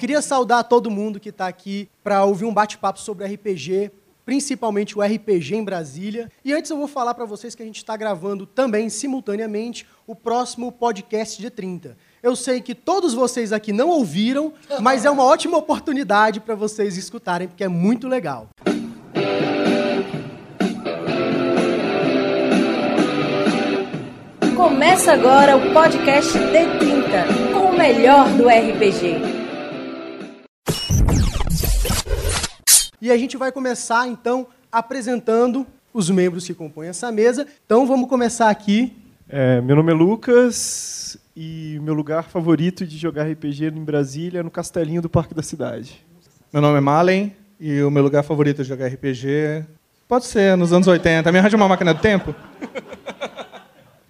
Queria saudar todo mundo que está aqui para ouvir um bate-papo sobre RPG, principalmente o RPG em Brasília. E antes eu vou falar para vocês que a gente está gravando também, simultaneamente, o próximo podcast de 30. Eu sei que todos vocês aqui não ouviram, mas é uma ótima oportunidade para vocês escutarem, porque é muito legal. Começa agora o podcast D30, com o melhor do RPG. E a gente vai começar, então, apresentando os membros que compõem essa mesa. Então, vamos começar aqui. É, meu nome é Lucas e meu lugar favorito de jogar RPG em Brasília é no Castelinho do Parque da Cidade. Meu nome é Malen e o meu lugar favorito de jogar RPG pode ser nos anos 80. Me arranja uma máquina do tempo?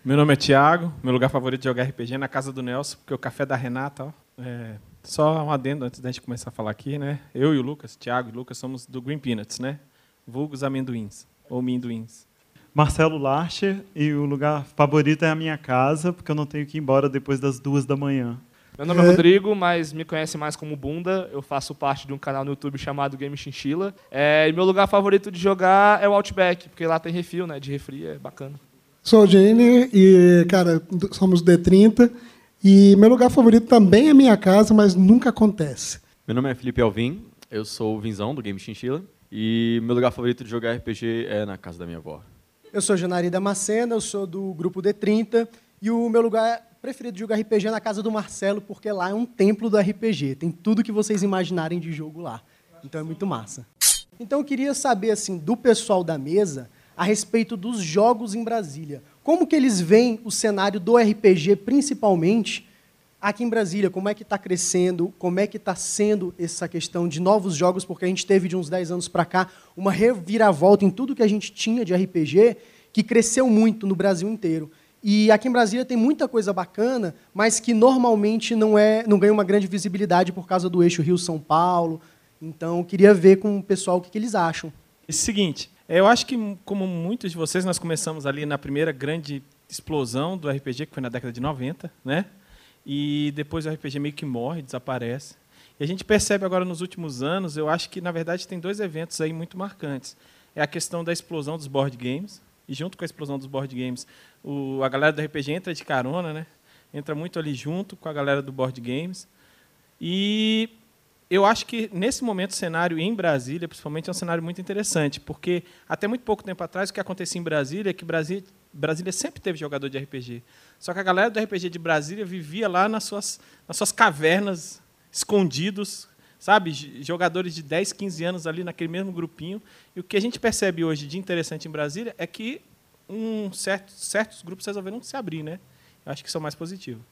Meu nome é Thiago, meu lugar favorito de jogar RPG é na casa do Nelson, porque o café da Renata, ó, é, só um adendo antes da gente começar a falar aqui, né? Eu e o Lucas, Thiago e Lucas, somos do Green Peanuts, né? Vulgos amendoins, ou minduins. Marcelo Larcher, e o lugar favorito é a minha casa, porque eu não tenho que ir embora depois das duas da manhã. Meu nome é Rodrigo, mas me conhece mais como Bunda. Eu faço parte de um canal no YouTube chamado Game Chinchilla. É, e meu lugar favorito de jogar é o Outback, porque lá tem refil, né? De refri, é bacana. Sou o Jenner e, cara, somos D30. E meu lugar favorito também é minha casa, mas nunca acontece. Meu nome é Felipe Alvim, eu sou o Vinzão do Game Chinchilla. E meu lugar favorito de jogar RPG é na casa da minha avó. Eu sou Janari Damascena, eu sou do grupo D30. E o meu lugar preferido de jogar RPG é na casa do Marcelo, porque lá é um templo do RPG. Tem tudo que vocês imaginarem de jogo lá. Então é muito massa. Então eu queria saber assim do pessoal da mesa a respeito dos jogos em Brasília. Como que eles veem o cenário do RPG, principalmente aqui em Brasília? Como é que está crescendo? Como é que está sendo essa questão de novos jogos? Porque a gente teve de uns 10 anos para cá uma reviravolta em tudo que a gente tinha de RPG, que cresceu muito no Brasil inteiro. E aqui em Brasília tem muita coisa bacana, mas que normalmente não é, não ganha uma grande visibilidade por causa do eixo Rio-São Paulo. Então, queria ver com o pessoal o que, que eles acham. É o seguinte, eu acho que, como muitos de vocês, nós começamos ali na primeira grande explosão do RPG, que foi na década de 90, né? E depois o RPG meio que morre, desaparece. E a gente percebe agora nos últimos anos, eu acho que, na verdade, tem dois eventos aí muito marcantes. É a questão da explosão dos board games, e junto com a explosão dos board games, o, a galera do RPG entra de carona, né? Entra muito ali junto com a galera do board games. E eu acho que nesse momento o cenário em Brasília, principalmente, é um cenário muito interessante, porque até muito pouco tempo atrás o que acontecia em Brasília é que Brasília, Brasília sempre teve jogador de RPG. Só que a galera do RPG de Brasília vivia lá nas suas, nas suas cavernas, escondidos, sabe? Jogadores de 10, 15 anos ali naquele mesmo grupinho. E o que a gente percebe hoje de interessante em Brasília é que um certo, certos grupos resolveram se abrir, né? Eu acho que isso é o mais positivo.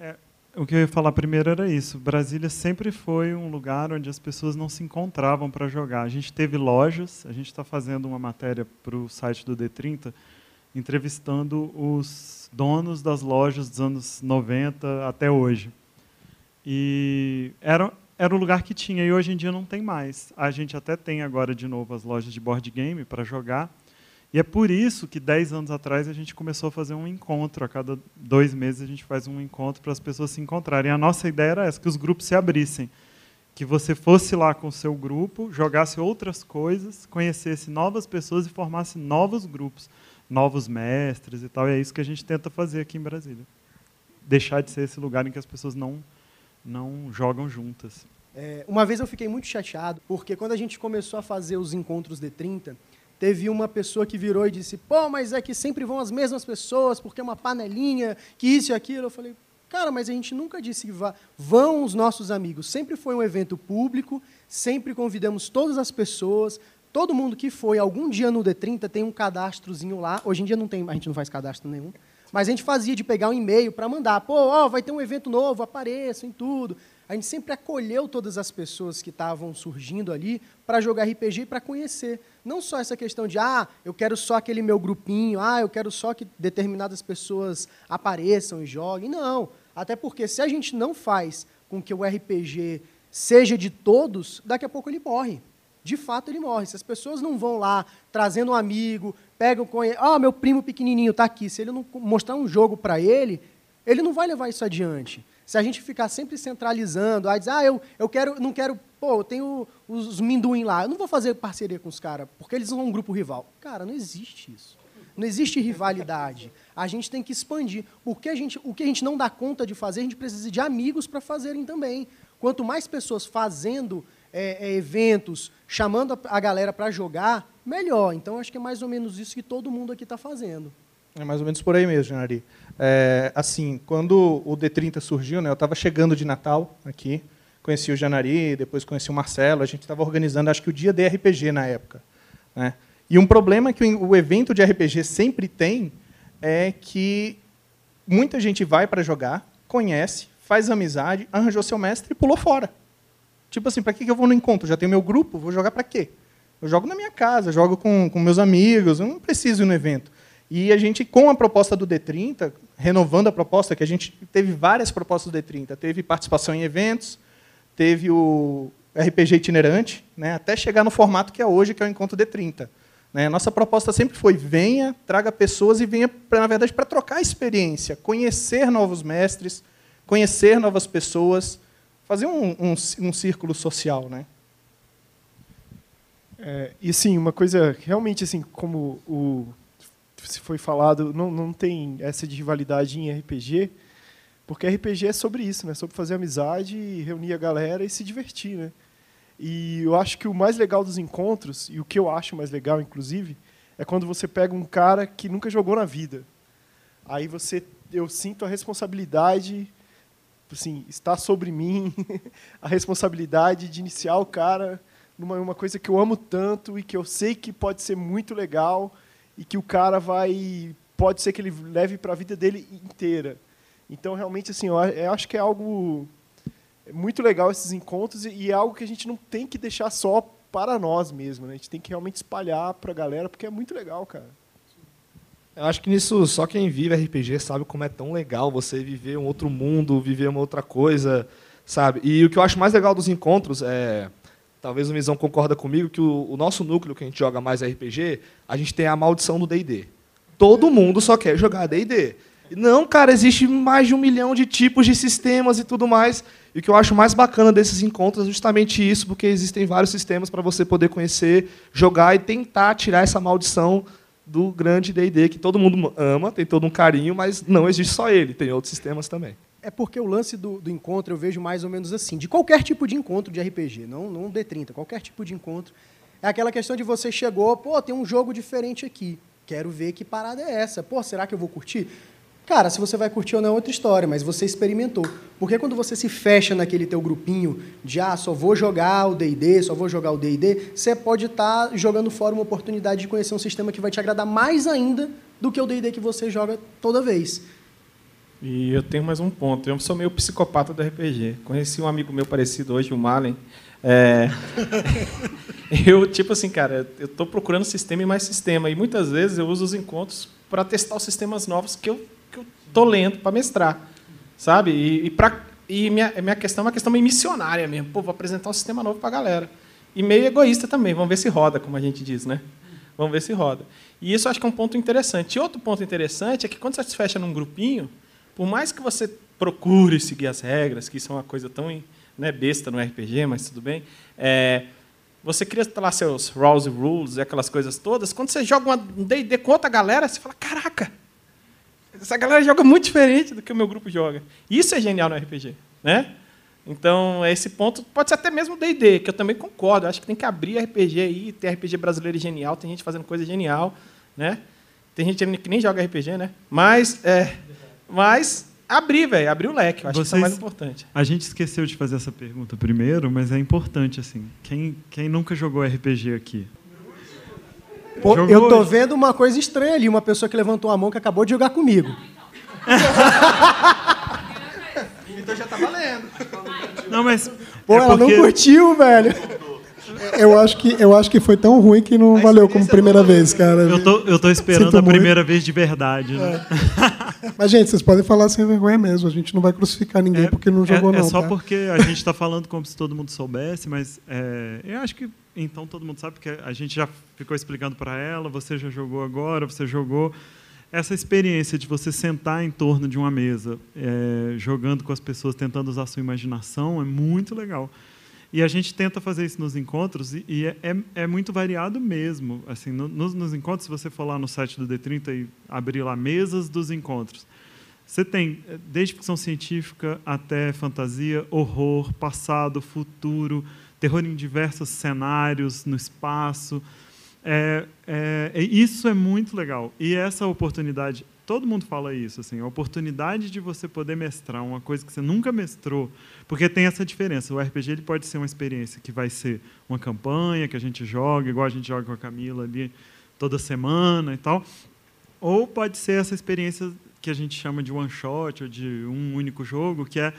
É, o que eu ia falar primeiro era isso. Brasília sempre foi um lugar onde as pessoas não se encontravam para jogar. A gente teve lojas, a gente está fazendo uma matéria para o site do D30, entrevistando os donos das lojas dos anos 90 até hoje. E era, era um lugar que tinha, e hoje em dia não tem mais. A gente até tem agora de novo as lojas de board game para jogar, e é por isso que, dez anos atrás, a gente começou a fazer um encontro. A cada dois meses, a gente faz um encontro para as pessoas se encontrarem. A nossa ideia era essa, que os grupos se abrissem. Que você fosse lá com o seu grupo, jogasse outras coisas, conhecesse novas pessoas e formasse novos grupos, novos mestres e tal. E é isso que a gente tenta fazer aqui em Brasília. Deixar de ser esse lugar em que as pessoas não, não jogam juntas. É, uma vez eu fiquei muito chateado, porque quando a gente começou a fazer os encontros de 30, teve uma pessoa que virou e disse: pô, mas é que sempre vão as mesmas pessoas, porque é uma panelinha, que isso e aquilo. Eu falei: cara, mas a gente nunca disse que vá. vão os nossos amigos. Sempre foi um evento público, sempre convidamos todas as pessoas. Todo mundo que foi algum dia no D30 tem um cadastrozinho lá. Hoje em dia não tem, a gente não faz cadastro nenhum. Mas a gente fazia de pegar um e-mail para mandar, pô, ó, vai ter um evento novo, apareçam em tudo. A gente sempre acolheu todas as pessoas que estavam surgindo ali para jogar RPG e para conhecer. Não só essa questão de, ah, eu quero só aquele meu grupinho, ah, eu quero só que determinadas pessoas apareçam e joguem. Não. Até porque se a gente não faz com que o RPG seja de todos, daqui a pouco ele morre. De fato, ele morre. Se as pessoas não vão lá trazendo um amigo, pegam com ele, ah, meu primo pequenininho está aqui. Se ele não mostrar um jogo para ele, ele não vai levar isso adiante. Se a gente ficar sempre centralizando, aí diz, ah, eu, eu quero, não quero, pô, eu tenho os minduim lá, eu não vou fazer parceria com os caras, porque eles são um grupo rival. Cara, não existe isso. Não existe rivalidade. A gente tem que expandir. Porque a gente, o que a gente não dá conta de fazer, a gente precisa de amigos para fazerem também. Quanto mais pessoas fazendo é, é, eventos, chamando a, a galera para jogar, melhor. Então, acho que é mais ou menos isso que todo mundo aqui está fazendo. É mais ou menos por aí mesmo, Janari. É, assim, quando o D30 surgiu, né, eu estava chegando de Natal aqui, conheci o Janari, depois conheci o Marcelo, a gente estava organizando, acho que o dia de RPG na época. Né? E um problema que o evento de RPG sempre tem é que muita gente vai para jogar, conhece, faz amizade, arranjou seu mestre e pulou fora. Tipo assim, para que eu vou no encontro? Já tenho meu grupo, vou jogar para quê? Eu jogo na minha casa, jogo com, com meus amigos, eu não preciso ir no evento. E a gente, com a proposta do D30, renovando a proposta, que a gente teve várias propostas do D30, teve participação em eventos, teve o RPG itinerante, né, até chegar no formato que é hoje, que é o Encontro D30. Né? Nossa proposta sempre foi venha, traga pessoas e venha, pra, na verdade, para trocar experiência, conhecer novos mestres, conhecer novas pessoas, fazer um, um, um círculo social. Né? É, e sim, uma coisa realmente assim, como o se foi falado, não, não tem essa de rivalidade em RPG, porque RPG é sobre isso, né? Sobre fazer amizade, reunir a galera e se divertir, né? E eu acho que o mais legal dos encontros, e o que eu acho mais legal, inclusive, é quando você pega um cara que nunca jogou na vida. Aí você, eu sinto a responsabilidade, assim, está sobre mim a responsabilidade de iniciar o cara numa uma coisa que eu amo tanto e que eu sei que pode ser muito legal e que o cara vai, pode ser que ele leve para a vida dele inteira. Então, realmente, assim, eu acho que é algo muito legal esses encontros e é algo que a gente não tem que deixar só para nós mesmos, né? A gente tem que realmente espalhar para a galera, porque é muito legal, cara. Eu acho que nisso só quem vive RPG sabe como é tão legal você viver um outro mundo, viver uma outra coisa, sabe? E o que eu acho mais legal dos encontros é, talvez o Visão concorda comigo que o, o nosso núcleo que a gente joga mais RPG, a gente tem a maldição do D&D. Todo mundo só quer jogar D&D. Não, cara, existe mais de um milhão de tipos de sistemas e tudo mais. E o que eu acho mais bacana desses encontros é justamente isso, porque existem vários sistemas para você poder conhecer, jogar e tentar tirar essa maldição do grande D&D que todo mundo ama, tem todo um carinho, mas não existe só ele, tem outros sistemas também. É porque o lance do, do encontro eu vejo mais ou menos assim, de qualquer tipo de encontro de RPG, não, não D30, qualquer tipo de encontro, é aquela questão de você chegou, pô, tem um jogo diferente aqui, quero ver que parada é essa, pô, será que eu vou curtir? Cara, se você vai curtir ou não é outra história, mas você experimentou. Porque quando você se fecha naquele teu grupinho de ah, só vou jogar o D&D, só vou jogar o D&D, você pode estar tá jogando fora uma oportunidade de conhecer um sistema que vai te agradar mais ainda do que o D&D que você joga toda vez. E eu tenho mais um ponto. Eu sou meio psicopata do RPG. Conheci um amigo meu parecido hoje, o Malen. É... eu, tipo assim, cara, eu estou procurando sistema e mais sistema. E muitas vezes eu uso os encontros para testar os sistemas novos que eu tô lento para mestrar, sabe? E, e, pra, e minha, minha questão é uma questão meio missionária mesmo. Pô, vou apresentar um sistema novo para a galera. E meio egoísta também. Vamos ver se roda, como a gente diz, né? Vamos ver se roda. E isso eu acho que é um ponto interessante. E outro ponto interessante é que quando você se fecha num grupinho, por mais que você procure seguir as regras, que isso é uma coisa tão né, besta no RPG, mas tudo bem, é, você cria lá seus rules rules e aquelas coisas todas. Quando você joga um D&D com outra galera, você fala, caraca, essa galera joga muito diferente do que o meu grupo joga. Isso é genial no RPG, né? Então, esse ponto pode ser até mesmo D&D, que eu também concordo. Acho que tem que abrir RPG aí, ter RPG brasileiro genial, tem gente fazendo coisa genial, né? Tem gente que nem joga RPG, né? Mas, é, mas abrir, velho, abrir o leque. Eu acho Vocês, que isso é mais importante. A gente esqueceu de fazer essa pergunta primeiro, mas é importante assim. Quem, quem nunca jogou RPG aqui? Pô, eu tô vendo uma coisa estranha ali, uma pessoa que levantou a mão que acabou de jogar comigo. então já tá valendo. Não, mas. Pô, é ela porque... não curtiu, velho. Eu acho, que, eu acho que foi tão ruim que não valeu como primeira vez, cara. Eu tô, eu tô esperando Sinto a primeira muito. vez de verdade. Né? É. Mas, gente, vocês podem falar sem vergonha mesmo. A gente não vai crucificar ninguém é, porque não jogou, é, não. É só tá? porque a gente está falando como se todo mundo soubesse, mas é, eu acho que então todo mundo sabe, porque a gente já ficou explicando para ela, você já jogou agora, você jogou. essa experiência de você sentar em torno de uma mesa, é, jogando com as pessoas, tentando usar a sua imaginação, é muito legal. E a gente tenta fazer isso nos encontros e, e é, é, é muito variado mesmo. Assim, no, nos, nos, encontros, se você for lá no site do D30 e abrir lá mesas dos encontros, você tem desde ficção científica até fantasia, horror, passado, futuro, terror em diversos cenários, no espaço. É, é, isso é muito legal. E essa oportunidade, todo mundo fala isso, assim, a oportunidade de você poder mestrar uma coisa que você nunca mestrou, porque tem essa diferença. O RPG ele pode ser uma experiência que vai ser uma campanha que a gente joga, igual a gente joga com a Camila ali toda semana e tal, ou pode ser essa experiência que a gente chama de one shot ou de um único jogo, que é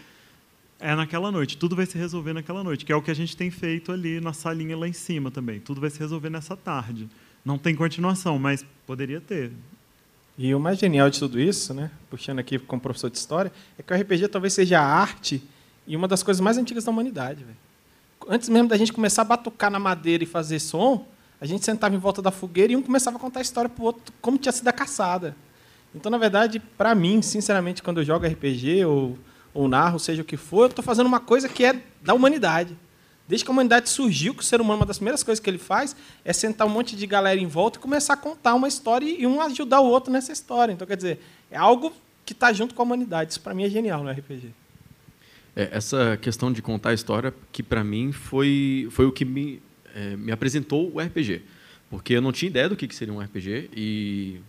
é naquela noite. Tudo vai se resolver naquela noite, que é o que a gente tem feito ali na salinha lá em cima também. Tudo vai se resolver nessa tarde. Não tem continuação, mas poderia ter. E o mais genial de tudo isso, né, puxando aqui como professor de história, é que o RPG talvez seja a arte e uma das coisas mais antigas da humanidade. Véio. Antes mesmo da gente começar a batucar na madeira e fazer som, a gente sentava em volta da fogueira e um começava a contar a história para o outro como tinha sido a caçada. Então, na verdade, para mim, sinceramente, quando eu jogo RPG ou ou narro, seja o que for, eu estou fazendo uma coisa que é da humanidade. Desde que a humanidade surgiu, que o ser humano, uma das primeiras coisas que ele faz é sentar um monte de galera em volta e começar a contar uma história e um ajudar o outro nessa história. Então, quer dizer, é algo que está junto com a humanidade. Isso, para mim, é genial no RPG. É, essa questão de contar a história, que para mim foi, foi o que me, é, me apresentou o RPG. Porque eu não tinha ideia do que seria um RPG e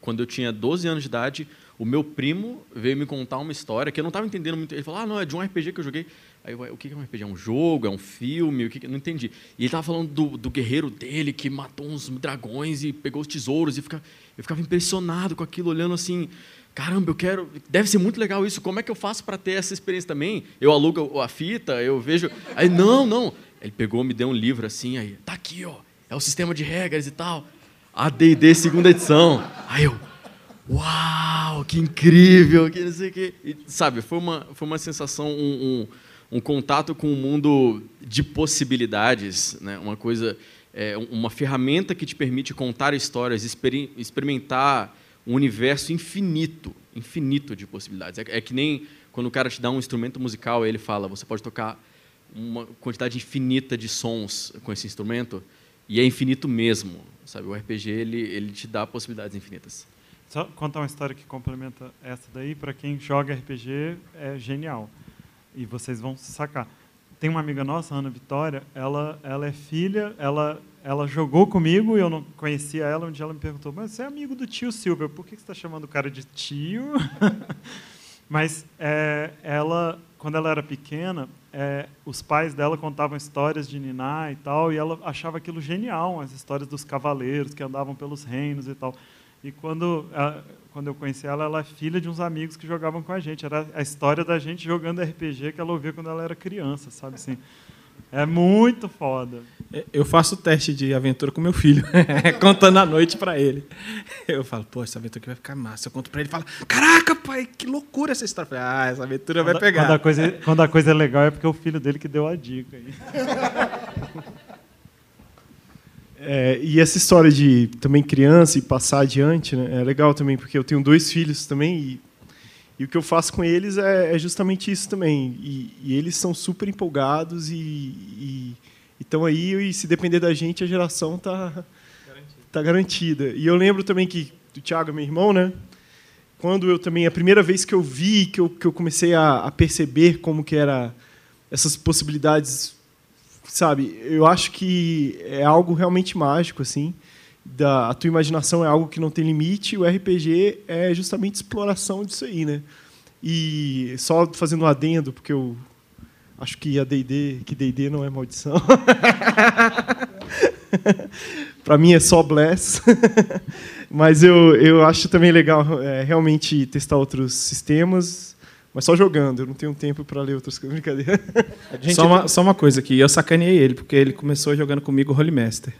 quando eu tinha 12 anos de idade, o meu primo veio me contar uma história que eu não estava entendendo muito. Ele falou: ah, não, é de um RPG que eu joguei. Aí eu, o que é um RPG? É um jogo? É um filme? O que, Eu não entendi. E ele estava falando do, do, guerreiro dele que matou uns dragões e pegou os tesouros. E fica, eu ficava impressionado com aquilo, olhando assim. Caramba, eu quero. Deve ser muito legal isso. Como é que eu faço para ter essa experiência também? Eu alugo a fita, eu vejo. Aí, não, não. Ele pegou, me deu um livro assim, aí, tá aqui, ó. É o sistema de regras e tal. AD&D segunda edição. Aí eu, uau, que incrível, que não sei o quê. E, sabe, foi uma, foi uma sensação, um, um, um contato com um mundo de possibilidades, né? uma coisa, é, uma ferramenta que te permite contar histórias, exper experimentar um universo infinito, infinito de possibilidades. É, é que nem quando o cara te dá um instrumento musical, ele fala, você pode tocar uma quantidade infinita de sons com esse instrumento, e é infinito mesmo, sabe? O RPG ele, ele te dá possibilidades infinitas. Só contar uma história que complementa essa daí, para quem joga RPG, é genial. E vocês vão sacar. Tem uma amiga nossa, Ana Vitória, ela, ela é filha, ela, ela jogou comigo e eu não conhecia ela, um dia ela me perguntou, mas você é amigo do tio Silvio, por que você está chamando o cara de tio? mas é, ela, quando ela era pequena, é, os pais dela contavam histórias de Niná e tal, e ela achava aquilo genial, as histórias dos cavaleiros que andavam pelos reinos e tal. E quando, quando eu conheci ela, ela é filha de uns amigos que jogavam com a gente. Era a história da gente jogando RPG que ela ouvia quando ela era criança, sabe assim? É muito foda. É, eu faço teste de aventura com meu filho, contando à noite para ele. Eu falo, pô, essa aventura aqui vai ficar massa. Eu conto para ele e fala, caraca, pai, que loucura essa história. Falei, ah, essa aventura quando, vai pegar. Quando a, coisa, quando a coisa é legal é porque é o filho dele que deu a dica. Aí. É, e essa história de também criança e passar adiante né, é legal também, porque eu tenho dois filhos também e, e o que eu faço com eles é, é justamente isso também. E, e, eles são super empolgados e estão aí, e se depender da gente, a geração está tá garantida. E eu lembro também que o Thiago, meu irmão, né? Quando eu também, a primeira vez que eu vi, que eu, que eu comecei a, a perceber como que era essas possibilidades sabe, eu acho que é algo realmente mágico, assim. Da, a tua imaginação é algo que não tem limite, o RPG é justamente exploração disso aí, né? E só fazendo um adendo, porque eu acho que a D&D, que D&D não é maldição. Para mim é só bless. Mas eu, eu acho também legal é, realmente testar outros sistemas, mas só jogando, eu não tenho tempo para ler outras coisas. Brincadeira. Só uma, só uma coisa aqui, eu sacaneei ele, porque ele começou jogando comigo Holy Master.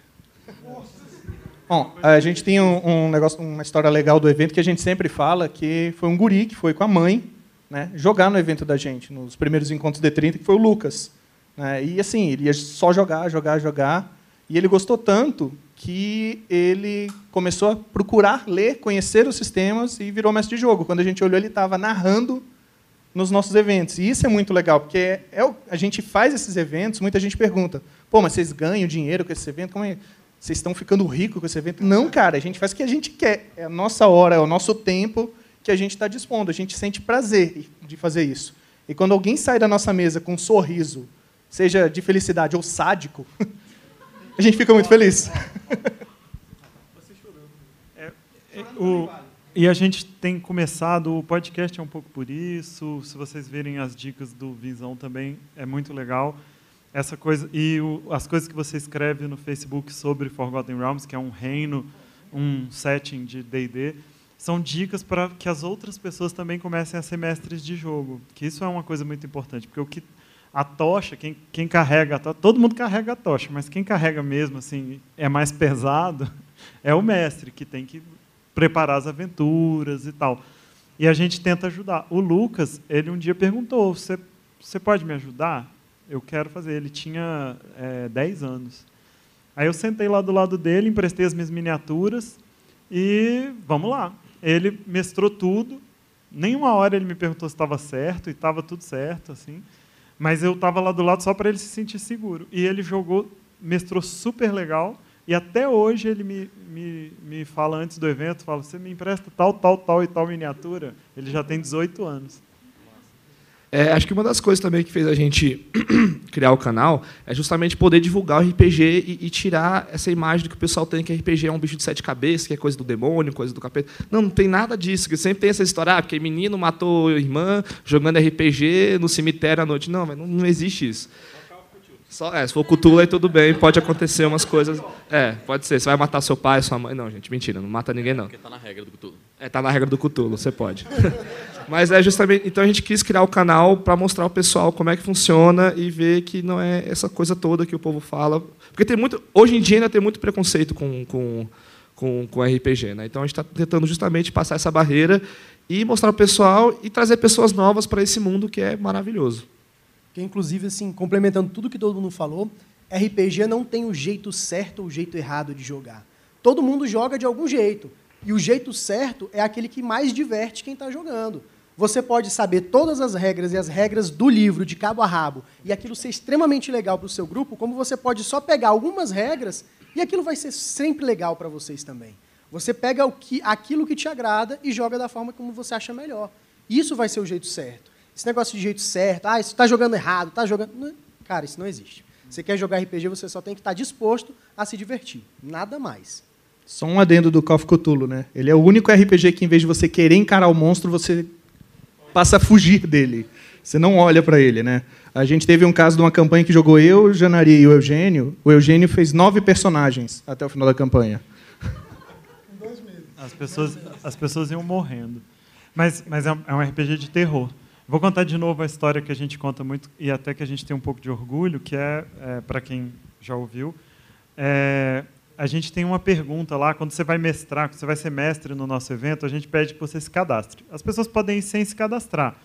Bom, a gente tem um, um, negócio, uma história legal do evento que a gente sempre fala, que foi um guri que foi com a mãe né, jogar no evento da gente, nos primeiros encontros de 30, que foi o Lucas. Né, e assim, ele ia só jogar, jogar, jogar. E ele gostou tanto que ele começou a procurar ler, conhecer os sistemas e virou mestre de jogo. Quando a gente olhou, ele estava narrando nos nossos eventos. E isso é muito legal, porque é, é a gente faz esses eventos, muita gente pergunta, pô, mas vocês ganham dinheiro com esse evento? Como é? Vocês estão ficando ricos com esse evento? Não, cara, a gente faz o que a gente quer. É a nossa hora, é o nosso tempo que a gente está dispondo. A gente sente prazer de fazer isso. E quando alguém sai da nossa mesa com um sorriso, seja de felicidade ou sádico, a gente fica muito feliz. O- e a gente tem começado, o podcast é um pouco por isso. Se vocês verem as dicas do Visão também, é muito legal. Essa coisa e o- as coisas que você escreve no Facebook sobre Forgotten Realms, que é um reino, um setting de D&D, são dicas para que as outras pessoas também comecem a ser mestres de jogo. Que isso é uma coisa muito importante, porque o que a tocha, quem, quem carrega a tocha, todo mundo carrega a tocha, mas quem carrega mesmo assim é mais pesado é o mestre que tem que preparar as aventuras e tal. E a gente tenta ajudar. O Lucas, ele um dia perguntou: "Você você pode me ajudar? Eu quero fazer". Ele tinha é, 10 anos. Aí eu sentei lá do lado dele, emprestei as minhas miniaturas e vamos lá. Ele mestrou tudo. Nenhuma hora ele me perguntou se estava certo e estava tudo certo, assim. Mas eu estava lá do lado só para ele se sentir seguro. E ele jogou, mestrou super legal. E até hoje ele me, me, me fala antes do evento, fala, você me empresta tal, tal, tal e tal miniatura? Ele já tem 18 anos. É, acho que uma das coisas também que fez a gente criar o canal é justamente poder divulgar o RPG e, e tirar essa imagem do que o pessoal tem que RPG é um bicho de sete cabeças, que é coisa do demônio, coisa do capeta. Não, não tem nada disso. Que sempre tem essa história, ah, porque menino matou irmã jogando RPG no cemitério à noite. Não, mas não, não existe isso. Só, é, se for Cthulhu, aí tudo bem, pode acontecer umas coisas. É, pode ser. Você vai matar seu pai, sua mãe. Não, gente, mentira, não mata ninguém, não. Porque tá na regra do Cthulhu. É, tá na regra do Cthulhu, você pode. Mas é justamente. Então a gente quis criar o canal para mostrar ao pessoal como é que funciona e ver que não é essa coisa toda que o povo fala. Porque tem muito. Hoje em dia ainda tem muito preconceito com, com, com, com RPG. Né? Então a gente está tentando justamente passar essa barreira e mostrar ao pessoal e trazer pessoas novas para esse mundo que é maravilhoso. Que, inclusive, assim, complementando tudo que todo mundo falou, RPG não tem o jeito certo ou o jeito errado de jogar. Todo mundo joga de algum jeito. E o jeito certo é aquele que mais diverte quem está jogando. Você pode saber todas as regras e as regras do livro de cabo a rabo e aquilo ser extremamente legal para o seu grupo, como você pode só pegar algumas regras e aquilo vai ser sempre legal para vocês também. Você pega o que, aquilo que te agrada e joga da forma como você acha melhor. Isso vai ser o jeito certo. Esse negócio de jeito certo, ah, isso está jogando errado, está jogando. Não, Cara, isso não existe. Você quer jogar RPG, você só tem que estar disposto a se divertir. Nada mais. Só um adendo do Call of Cthulhu, né? Ele é o único RPG que, em vez de você querer encarar o monstro, você passa a fugir dele. Você não olha para ele, né? A gente teve um caso de uma campanha que jogou eu, o Janari e o Eugênio. O Eugênio fez nove personagens até o final da campanha. As pessoas, as pessoas iam morrendo. Mas, mas é um é um RPG de terror. Vou contar de novo a história que a gente conta muito e até que a gente tem um pouco de orgulho, que é, é para quem já ouviu. É, a gente tem uma pergunta lá, quando você vai mestrar, quando você vai ser mestre no nosso evento, a gente pede que você se cadastre. As pessoas podem ir sem se cadastrar,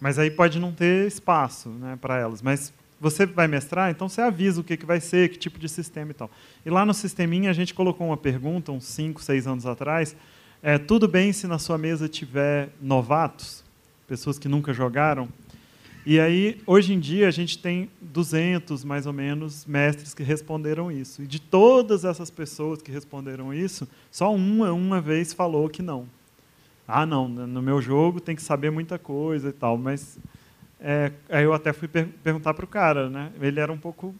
mas aí pode não ter espaço né, para elas. Mas você vai mestrar, então você avisa o que, que vai ser, que tipo de sistema e tal. E lá no sisteminha a gente colocou uma pergunta, uns 5, 6 anos atrás, é, tudo bem se na sua mesa tiver novatos, pessoas que nunca jogaram? E aí, hoje em dia, a gente tem 200, mais ou menos, mestres que responderam isso. E de todas essas pessoas que responderam isso, só uma, uma vez falou que não. Ah, não, no meu jogo tem que saber muita coisa e tal. Mas é, aí eu até fui per perguntar para o cara, né? Ele era um pouco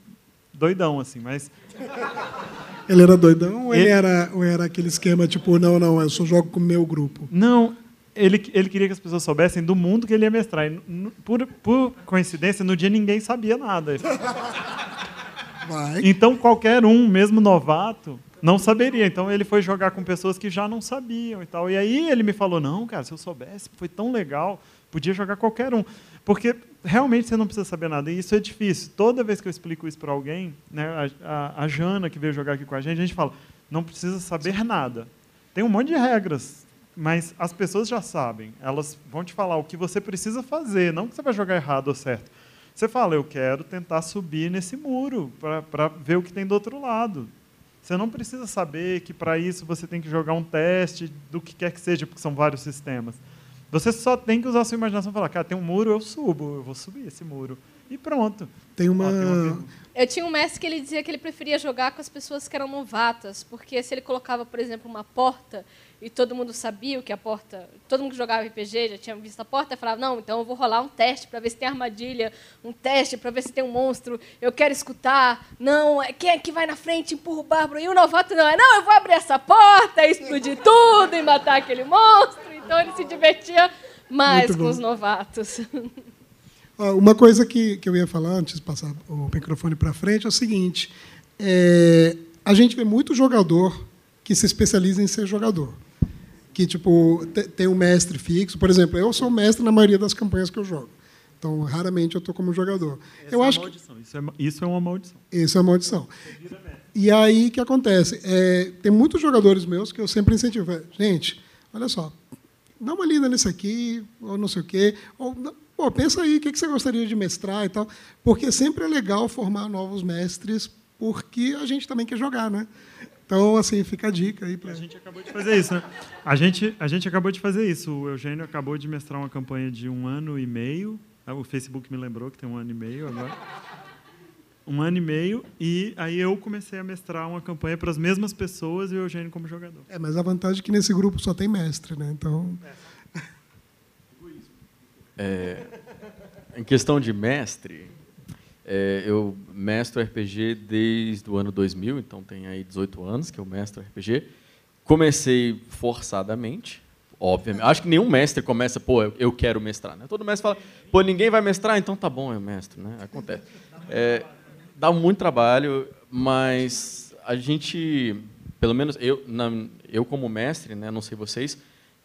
doidão, assim, mas Ele era doidão ou ele, Ele- era, ou era aquele esquema tipo, não, não, eu só jogo com o meu grupo? Não, ele, ele queria que as pessoas soubessem do mundo que ele ia mestrar. E, n- por, por coincidência, no dia ninguém sabia nada. Vai. Então, qualquer um, mesmo novato, não saberia. Então, ele foi jogar com pessoas que já não sabiam e tal. E aí ele me falou: não, cara, se eu soubesse, foi tão legal, podia jogar qualquer um. Porque realmente você não precisa saber nada. E isso é difícil. Toda vez que eu explico isso para alguém, né, a, a, a Jana, que veio jogar aqui com a gente, a gente fala: não precisa saber nada. Tem um monte de regras, mas as pessoas já sabem. Elas vão te falar o que você precisa fazer, não que você vai jogar errado ou certo. Você fala, eu quero tentar subir nesse muro para ver o que tem do outro lado. Você não precisa saber que para isso você tem que jogar um teste do que quer que seja, porque são vários sistemas. Você só tem que usar a sua imaginação e falar, cara, tem um muro, eu subo, eu vou subir esse muro. E pronto. Tem uma. Ah, tem uma pergunta. Eu tinha um mestre que ele dizia que ele preferia jogar com as pessoas que eram novatas, porque se ele colocava, por exemplo, uma porta e todo mundo sabia o que a porta, todo mundo que jogava RPG já tinha visto a porta, falava: "Não, então eu vou rolar um teste para ver se tem armadilha, um teste para ver se tem um monstro. Eu quero escutar. Não, é quem é que vai na frente, empurra o bárbaro". E o novato não é: "Não, eu vou abrir essa porta, explodir tudo e matar aquele monstro". Então ele se divertia mais com os novatos. Uma coisa que, que eu ia falar antes de passar o microfone para frente é o seguinte: é, a gente vê muito jogador que se especializa em ser jogador. Que, tipo, te- tem um mestre fixo. Por exemplo, eu sou mestre na maioria das campanhas que eu jogo. Então, raramente eu estou como jogador. Essa eu é acho uma que maldição. Isso é, isso é uma maldição. isso é uma maldição. E aí, o que acontece? É, tem muitos jogadores meus que eu sempre incentivo. Gente, olha só, dá uma lida nisso aqui, ou não sei o quê. Ou, pô, pensa aí, o que você gostaria de mestrar e tal. Porque sempre é legal formar novos mestres, porque a gente também quer jogar, né? Então, assim, fica a dica aí para A gente acabou de fazer isso, né? A gente, a gente acabou de fazer isso. O Eugênio acabou de mestrar uma campanha de um ano e meio. Ah, O Facebook me lembrou que tem um ano e meio agora. Um ano e meio. E aí eu comecei a mestrar uma campanha para as mesmas pessoas e o Eugênio como jogador. É, mas a vantagem é que nesse grupo só tem mestre, né? Então, É, em questão de mestre, é, eu mestro RPG desde o ano 2000, então tem aí 18 anos que eu mestro RPG. Comecei forçadamente, obviamente. Acho que nenhum mestre começa, pô, eu, quero mestrar. Né? Todo mestre fala, pô, ninguém vai mestrar, então tá bom, eu mestro. Né? Acontece. É, dá muito trabalho, mas a gente, pelo menos eu, na- eu como mestre, né, não sei vocês,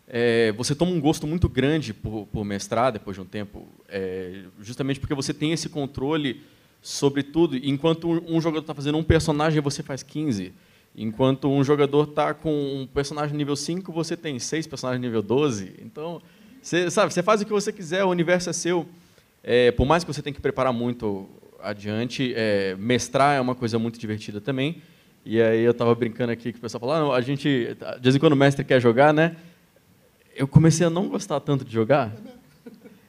é, você toma um gosto muito grande por, por mestrar depois de um tempo, é, justamente porque você tem esse controle sobre tudo. Enquanto um, jogador está fazendo um personagem, você faz 15. Enquanto um jogador está com um personagem nível 5, você tem seis personagens nível 12. Então, você, sabe, você faz o que você quiser, o universo é seu. É, por mais que você tenha que preparar muito adiante, é, mestrar é uma coisa muito divertida também. E aí eu estava brincando aqui que o pessoal falou, ah, a gente, de vez em quando o mestre quer jogar, né? Eu comecei a não gostar tanto de jogar.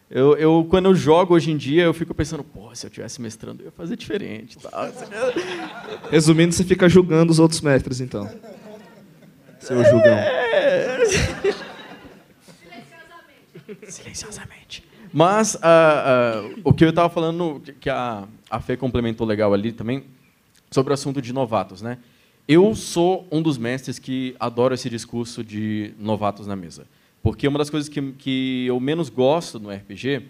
Eu, eu, quando eu jogo hoje em dia, eu fico pensando, pô, se eu estivesse mestrando, eu ia fazer diferente. Tá? Resumindo, você fica julgando os outros mestres, então. Seu julgão. Silenciosamente. Mas ah, ah, o que eu estava falando, que- que a, a Fê complementou legal ali também, sobre o assunto de novatos. Né? Eu sou um dos mestres que adoro esse discurso de novatos na mesa. Porque uma das coisas que, que eu menos gosto no RPG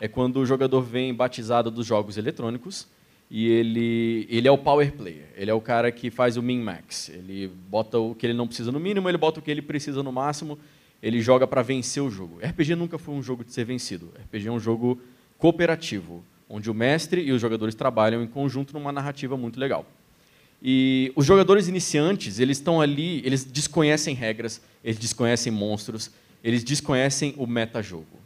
é quando o jogador vem batizado dos jogos eletrônicos e ele, ele é o power player. Ele é o cara que faz o min-max. Ele bota o que ele não precisa no mínimo, ele bota o que ele precisa no máximo. Ele joga para vencer o jogo. RPG nunca foi um jogo de ser vencido. RPG é um jogo cooperativo, onde o mestre e os jogadores trabalham em conjunto numa narrativa muito legal. E os jogadores iniciantes, eles estão ali, eles desconhecem regras, eles desconhecem monstros, eles desconhecem o metajogo.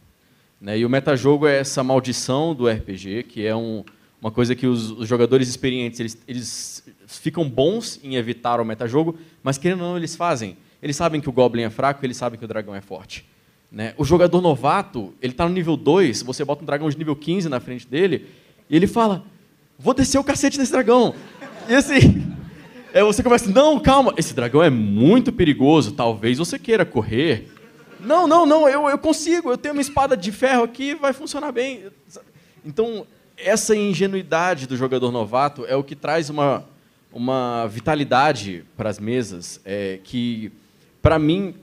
Né? E o metajogo é essa maldição do RPG, que é um, uma coisa que os, os jogadores experientes eles, eles ficam bons em evitar o metajogo, mas querendo ou não eles fazem. Eles sabem que o Goblin é fraco, eles sabem que o dragão é forte. Né? O jogador novato, ele está no nível 2, você bota um dragão de nível 15 na frente dele, e ele fala: Vou descer o cacete desse dragão. E assim, é, você começa, não, calma, esse dragão é muito perigoso, talvez você queira correr. Não, não, não, eu, eu consigo, eu tenho uma espada de ferro aqui, vai funcionar bem. Então, essa ingenuidade do jogador novato é o que traz uma, uma vitalidade para as mesas, é, que, para mim,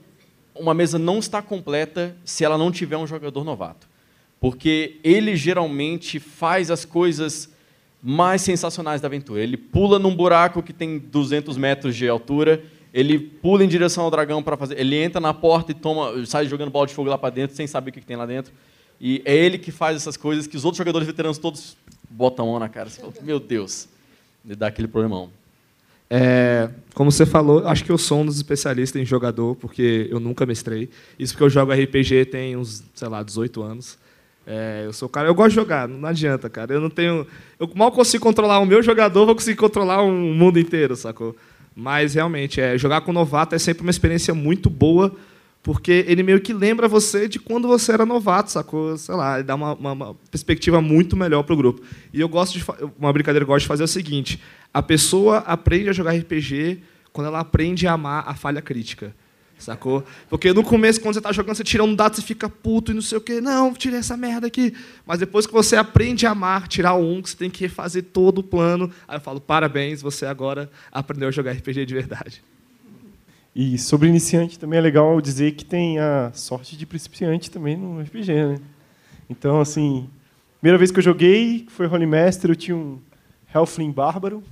uma mesa não está completa se ela não tiver um jogador novato. Porque ele geralmente faz as coisas mais sensacionais da aventura. Ele pula num buraco que tem 200 metros de altura, ele pula em direção ao dragão para fazer. Ele entra na porta e toma, sai jogando bola de fogo lá para dentro, sem saber o que que tem lá dentro. E é ele que faz essas coisas que os outros jogadores veteranos todos botam a mão na cara. Você fala, meu Deus, e dá aquele problemão. É, como você falou, acho que eu sou um dos especialistas em jogador, porque eu nunca mestrei. Isso porque eu jogo RPG tem uns, sei lá, 18 anos. É, eu sou o cara, eu gosto de jogar, não adianta, cara. Eu não tenho. Eu mal consigo controlar o meu jogador, vou conseguir controlar um mundo inteiro, sacou? Mas realmente, é, jogar com novato é sempre uma experiência muito boa, porque ele meio que lembra você de quando você era novato, sacou? Sei lá, dá uma, uma, uma perspectiva muito melhor para o grupo. E eu gosto de uma brincadeira que eu gosto de fazer é o seguinte: a pessoa aprende a jogar RPG quando ela aprende a amar a falha crítica. Sacou? Porque no começo, quando você está jogando, você tira um dado, você fica puto e não sei o quê. Não, tirei essa merda aqui. Mas depois que você aprende a amar, tirar um, que você tem que refazer todo o plano, aí eu falo, parabéns, você agora aprendeu a jogar RPG de verdade. E sobre iniciante também é legal dizer que tem a sorte de principiante também no RPG, né? Então, assim, primeira vez que eu joguei foi Holy Master, eu tinha um Helfling Bárbaro.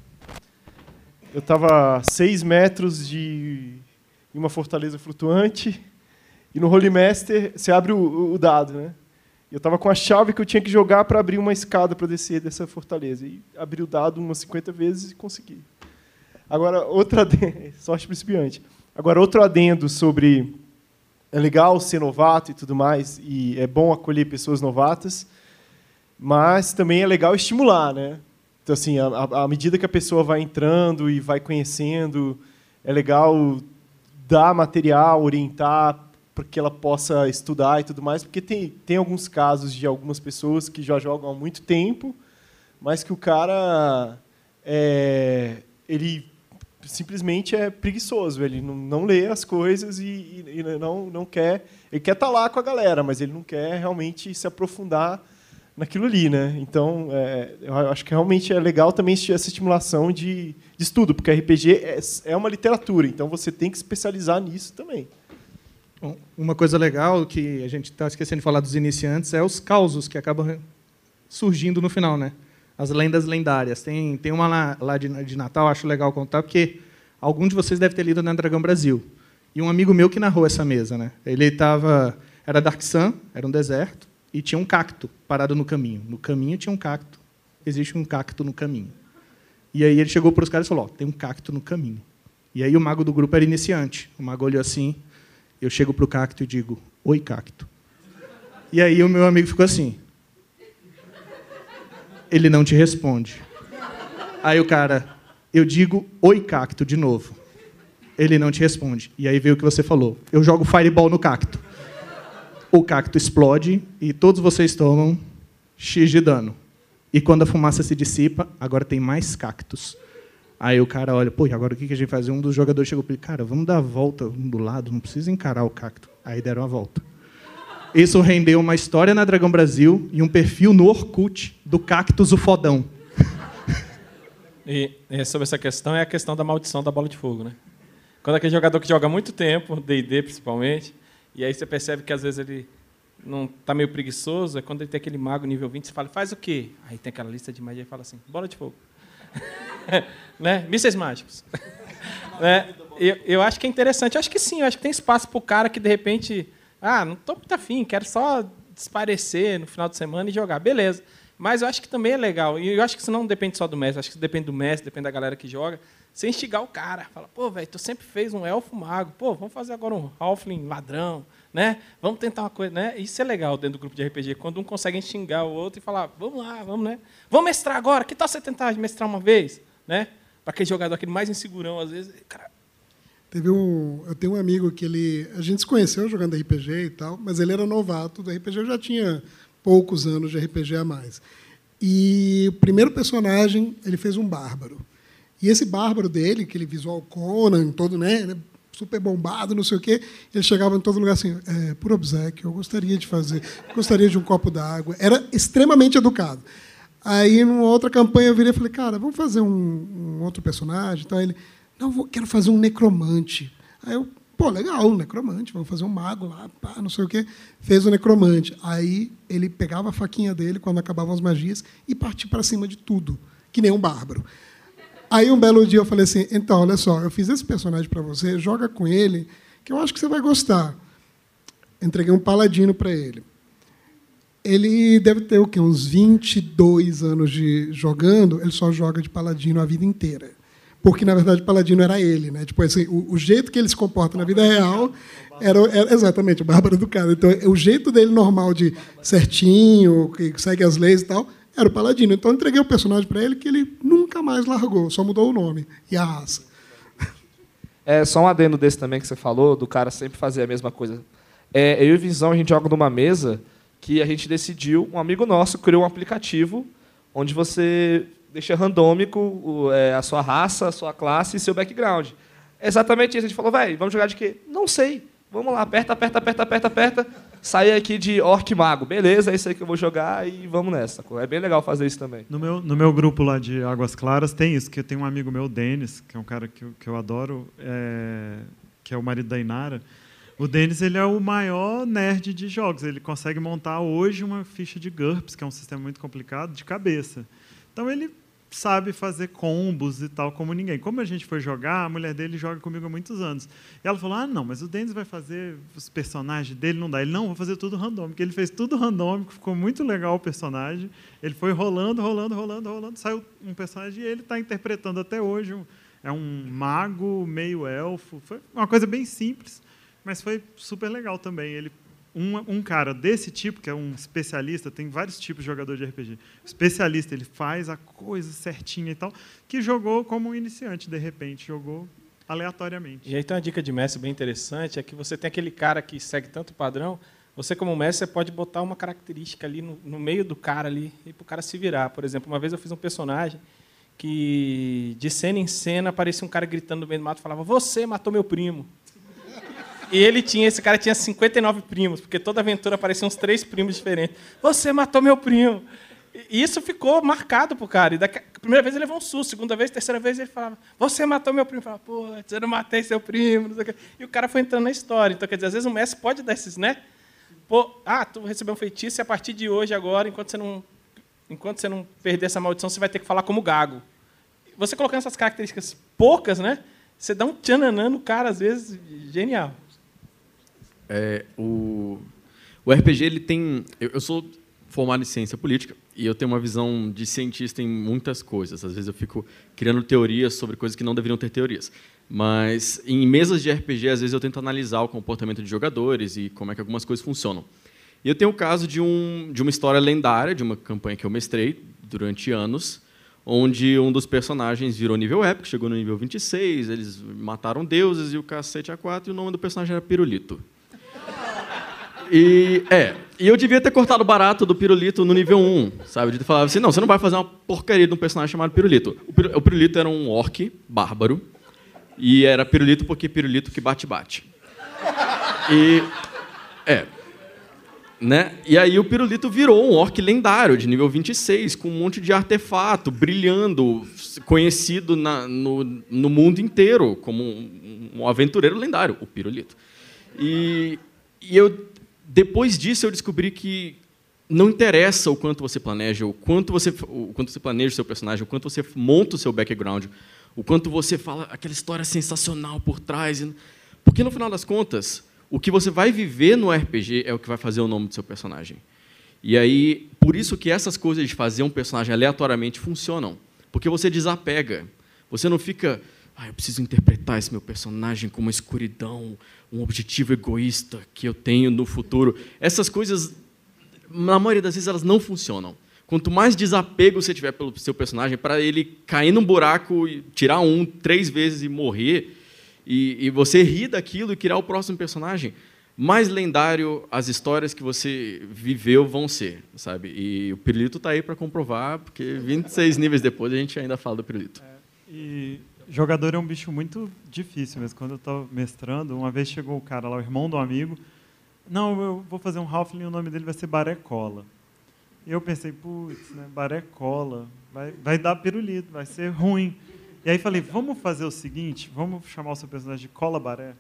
Eu estava a 6 metros de em uma fortaleza flutuante. E no Holy Master, você abre o, o dado, né? Eu estava com a chave que eu tinha que jogar para abrir uma escada para descer dessa fortaleza. E abri o dado umas 50 vezes e consegui. Agora, outra sorte principiante. Agora, outro adendo sobre é legal ser novato e tudo mais, e é bom acolher pessoas novatas, mas também é legal estimular, né? Então, assim, à medida que a pessoa vai entrando e vai conhecendo, é legal dar material, orientar para que ela possa estudar e tudo mais, porque tem, tem alguns casos de algumas pessoas que já jogam há muito tempo, mas que o cara é, ele simplesmente é preguiçoso, ele não, não lê as coisas e, e, e não, não quer, ele quer estar tá lá com a galera, mas ele não quer realmente se aprofundar naquilo ali, né? Então, é, eu acho que realmente é legal também essa estimulação de, de estudo, porque RPG é, é, uma literatura, então você tem que especializar nisso também. Bom, uma coisa legal que a gente está esquecendo de falar dos iniciantes é os causos que acabam surgindo no final, né? As lendas lendárias. Tem, tem uma lá, lá de, de Natal, acho legal contar, porque algum de vocês deve ter lido na Dragão Brasil. E um amigo meu que narrou essa mesa, né? Ele estava era Dark Sun, era um deserto e tinha um cacto parado no caminho. No caminho tinha um cacto. Existe um cacto no caminho. E aí ele chegou para os caras e falou: oh, tem um cacto no caminho. E aí o mago do grupo era iniciante. O mago olhou assim. Eu chego para o cacto e digo: Oi, cacto. E aí o meu amigo ficou assim. Ele não te responde. Aí o cara, eu digo: Oi, cacto, de novo. Ele não te responde. E aí veio o que você falou: Eu jogo fireball no cacto o cacto explode e todos vocês tomam X de dano. E quando a fumaça se dissipa, agora tem mais cactos. Aí o cara olha, pô, agora o que a gente faz? Um dos jogadores chegou e falou, cara, vamos dar a volta do lado, não precisa encarar o cacto. Aí deram a volta. Isso rendeu uma história na Dragão Brasil e um perfil no Orkut do Cactus o Fodão. E, e sobre essa questão é a questão da maldição da bola de fogo, né? Quando aquele jogador que joga muito tempo, D&D principalmente, e aí você percebe que às vezes ele não está meio preguiçoso, é quando ele tem aquele mago nível 20, você fala, faz o quê? Aí tem aquela lista de magia e fala assim, bola de fogo. né? Mísseis mágicos. né? eu, eu acho que é interessante, eu acho que sim, eu acho que tem espaço para o cara que de repente, ah, não estou muito afim, quero só desaparecer no final de semana e jogar. Beleza. Mas eu acho que também é legal. E eu acho que isso não depende só do mestre, acho que depende do mestre, depende da galera que joga. Você instigar o cara. Fala, pô, velho, tu sempre fez um elfo mago. Pô, vamos fazer agora um halfling ladrão, né? Vamos tentar uma coisa, né? Isso é legal dentro do grupo de RPG, quando um consegue xingar o outro e falar, vamos lá, vamos, né? Vamos mestrar agora. Que tal você tentar mestrar uma vez, né? Para aquele jogador aquele mais insegurão, às vezes, cara, Teve um, eu tenho um amigo que ele, a gente se conheceu jogando RPG e tal, mas ele era novato do RPG, eu já tinha poucos anos de RPG a mais. E o primeiro personagem, ele fez um bárbaro. E esse bárbaro dele, aquele visual Conan, todo né, super bombado, não sei o quê, ele chegava em todo lugar assim, é, por obsequio, eu gostaria de fazer, gostaria de um copo d'água. Era extremamente educado. Aí, numa outra campanha, eu virei e falei, cara, vamos fazer um, um outro personagem. Então, ele, não, vou, quero fazer um necromante. Aí eu, pô, legal, um necromante, vamos fazer um mago lá, pá, não sei o quê. Fez o necromante. Aí ele pegava a faquinha dele, quando acabavam as magias, e partia para cima de tudo, que nem um bárbaro. Aí um belo dia eu falei assim: então, olha só, eu fiz esse personagem para você, joga com ele, que eu acho que você vai gostar. Entreguei um paladino para ele. Ele deve ter o quê? Uns 22 anos de jogando, ele só joga de paladino a vida inteira. Porque, na verdade, paladino era ele. Né? Tipo, assim, o, o jeito que ele se comporta na vida real era, era exatamente o Bárbaro do cara. Então, o jeito dele normal de certinho, que segue as leis e tal, era o Paladino. Então eu entreguei o personagem para ele que ele nunca mais largou, só mudou o nome e a raça. É, só um adendo desse também que você falou, do cara sempre fazer a mesma coisa. É, eu e o Visão, a gente joga numa mesa que a gente decidiu, um amigo nosso criou um aplicativo onde você deixa randômico é, a sua raça, a sua classe e seu background. É exatamente isso. A gente falou, velho, vamos jogar de quê? Não sei. Vamos lá, aperta, aperta, aperta, aperta, aperta. Saí aqui de Orc Mago. Beleza, é isso aí que eu vou jogar e vamos nessa. É bem legal fazer isso também. No meu, no meu grupo lá de Águas Claras tem isso, que tem um amigo meu, Denis, que é um cara que eu, que eu adoro, é, que é o marido da Inara. O Denis ele é o maior nerd de jogos. Ele consegue montar hoje uma ficha de GURPS, que é um sistema muito complicado, de cabeça. Então ele sabe fazer combos e tal como ninguém. Como a gente foi jogar, a mulher dele joga comigo há muitos anos. E ela falou: "Ah, não, mas o Denis vai fazer os personagens dele não dá". Ele não, vou fazer tudo randômico. Ele fez tudo randômico, ficou muito legal o personagem. Ele foi rolando, rolando, rolando, rolando, saiu um personagem e ele está interpretando até hoje. É um mago meio elfo. Foi uma coisa bem simples, mas foi super legal também. Ele um, um, cara desse tipo, que é um especialista, tem vários tipos de jogador de RPG. O especialista, ele faz a coisa certinha e tal, que jogou como um iniciante, de repente, jogou aleatoriamente. E aí tem uma dica de mestre bem interessante, é que você tem aquele cara que segue tanto padrão, você como mestre pode botar uma característica ali no, no meio do cara ali e para o cara se virar. Por exemplo, uma vez eu fiz um personagem que de cena em cena aparecia um cara gritando no meio do mato, falava: "Você matou meu primo". E ele tinha, esse cara tinha 59 primos, porque toda aventura apareciam uns três primos diferentes. Você matou meu primo. E isso ficou marcado pro cara. E daqui, a primeira vez ele levou um susto, segunda vez, terceira vez ele falava: Você matou meu primo. Eu falava, pô, eu não matei seu primo. E o cara foi entrando na história. Então, quer dizer, às vezes o mestre pode dar esses, né? Pô, ah, tu recebeu um feitiço e a partir de hoje, agora, enquanto você não, enquanto você não perder essa maldição, você vai ter que falar como gago. Você colocando essas características poucas, né? Você dá um tchananã no cara, às vezes, genial. É, o, o RPG ele tem. Eu, eu, sou formado em ciência política e eu tenho uma visão de cientista em muitas coisas. Às vezes eu fico criando teorias sobre coisas que não deveriam ter teorias. Mas em mesas de RPG, às vezes eu tento analisar o comportamento de jogadores e como é que algumas coisas funcionam. E eu tenho o caso de, um, de uma história lendária, de uma campanha que eu mestrei durante anos, onde um dos personagens virou nível épico, chegou no nível 26, eles mataram deuses e o cacete a quatro, e o nome do personagem era Pirulito. E, é, e eu devia ter cortado o barato do pirulito no nível 1, sabe? De falar assim, não, você não vai fazer uma porcaria de um personagem chamado pirulito. O pirulito era um orc bárbaro, e era pirulito porque pirulito que bate-bate. E, é, né? E aí o pirulito virou um orc lendário, de nível 26, com um monte de artefato, brilhando, conhecido na, no, no mundo inteiro como um, um aventureiro lendário, o pirulito. E, e eu depois disso, eu descobri que não interessa o quanto você planeja, o quanto você, o quanto você planeja o seu personagem, o quanto você monta o seu background, o quanto você fala aquela história sensacional por trás. Porque, no final das contas, o que você vai viver no RPG é o que vai fazer o nome do seu personagem. E aí, por isso que essas coisas de fazer um personagem aleatoriamente funcionam. Porque você desapega. Você não fica ah, eu preciso interpretar esse meu personagem como uma escuridão, um objetivo egoísta que eu tenho no futuro. Essas coisas, na maioria das vezes, elas não funcionam. Quanto mais desapego você tiver pelo seu personagem, para ele cair num buraco, tirar um três vezes e morrer, e, e você rir daquilo e criar o próximo personagem, mais lendário as histórias que você viveu vão ser, sabe? E o Pirulito está aí para comprovar, porque 26 níveis depois a gente ainda fala do Pirulito. É, e jogador é um bicho muito difícil mas Quando eu estava mestrando, uma vez chegou o cara lá, o irmão do amigo. Não, eu vou fazer um Halfling e o nome dele vai ser Barecola. E eu pensei, putz, né, Barecola, vai, vai dar pirulito, vai ser ruim. E aí falei, vamos fazer o seguinte, vamos chamar o seu personagem de Cola Baré.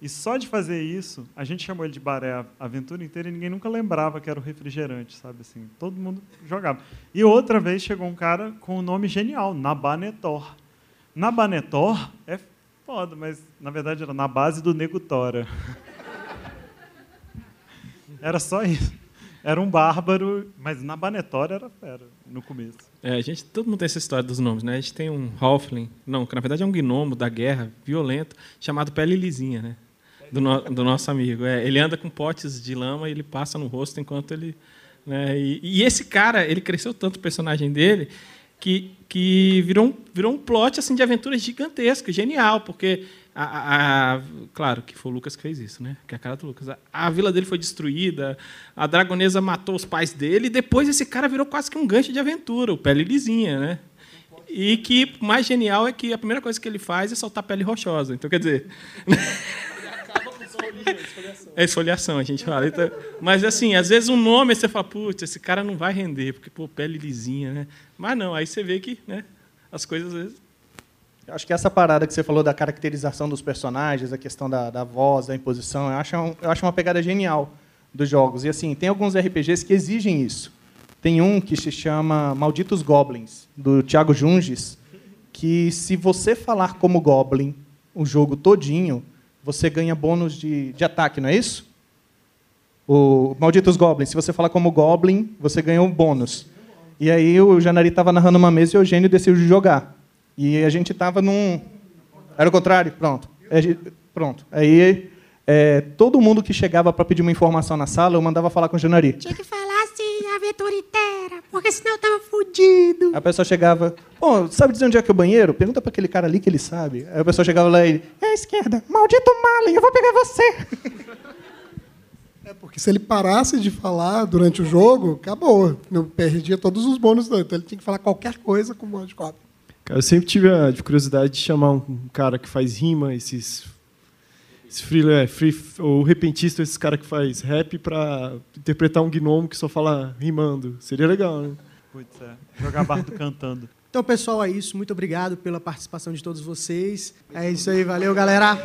E só de fazer isso, a gente chamou ele de Baré a aventura inteira e ninguém nunca lembrava que era o refrigerante, sabe assim? Todo mundo jogava. E outra vez chegou um cara com um nome genial, Nabanetor. Na Banetor é foda, mas na verdade era na base do Negutora. era só isso. Era um bárbaro, mas na Banetor era fera, no começo. É, a gente, todo mundo tem essa história dos nomes, né? A gente tem um Halfling, não, que na verdade é um gnomo da guerra, violento, chamado Pele Lisinha, né? Do, no, do nosso amigo. É, ele anda com potes de lama e ele passa no rosto enquanto ele... Né? E, e esse cara, ele cresceu tanto o personagem dele que, que virou, um, virou um plot assim, de aventuras gigantesco, genial, porque A, a- a- claro que foi o Lucas que fez isso, né? Que é a cara do Lucas. A, a vila dele foi destruída, a dragonesa matou os pais dele, e depois esse cara virou quase que um gancho de aventura, o pele lisinha, né? E que mais genial é que a primeira coisa que ele faz é soltar pele rochosa. Então, quer dizer. É esfoliação, a gente fala. Então, mas, assim, às vezes um nome você fala, putz, esse cara não vai render, porque, pô, pele lisinha, né? Mas não, aí você vê que né, as coisas, às vezes. Eu acho que essa parada que você falou da caracterização dos personagens, a questão da, da voz, da imposição, eu acho, um- eu acho uma pegada genial dos jogos. E assim, tem alguns RPGs que exigem isso. Tem um que se chama Malditos Goblins, do Thiago Junges, que se você falar como Goblin o jogo todinho, você ganha bônus de, de ataque, não é isso? O Malditos Goblins, se você falar como Goblin, você ganha um bônus. E aí o Janari estava narrando uma mesa e o Eugênio decidiu jogar. E a gente estava num. Era o contrário? Pronto. Gente- Pronto. Aí é, todo mundo que chegava para pedir uma informação na sala, eu mandava falar com o Janari. Tinha que falar assim a porque senão eu tava fudido. A pessoa chegava, pô, sabe dizer onde é que é o banheiro? Pergunta para aquele cara ali que ele sabe. Aí a pessoa chegava lá e ele, é à esquerda, maldito Malen, eu vou pegar você. Porque se ele parasse de falar durante o jogo, acabou. Eu perdia todos os bônus dele. Então ele tinha que falar qualquer coisa com o bônus de cópia. Cara, eu sempre tive a curiosidade de chamar um um cara que faz rima, esses. Esse free, é, free, ou repentista, esses cara que faz rap, pra interpretar um gnomo que só fala rimando. Seria legal, né? Putz, é. Jogar bardo cantando. Então, pessoal, é isso. Muito obrigado pela participação de todos vocês. É isso aí, valeu, galera.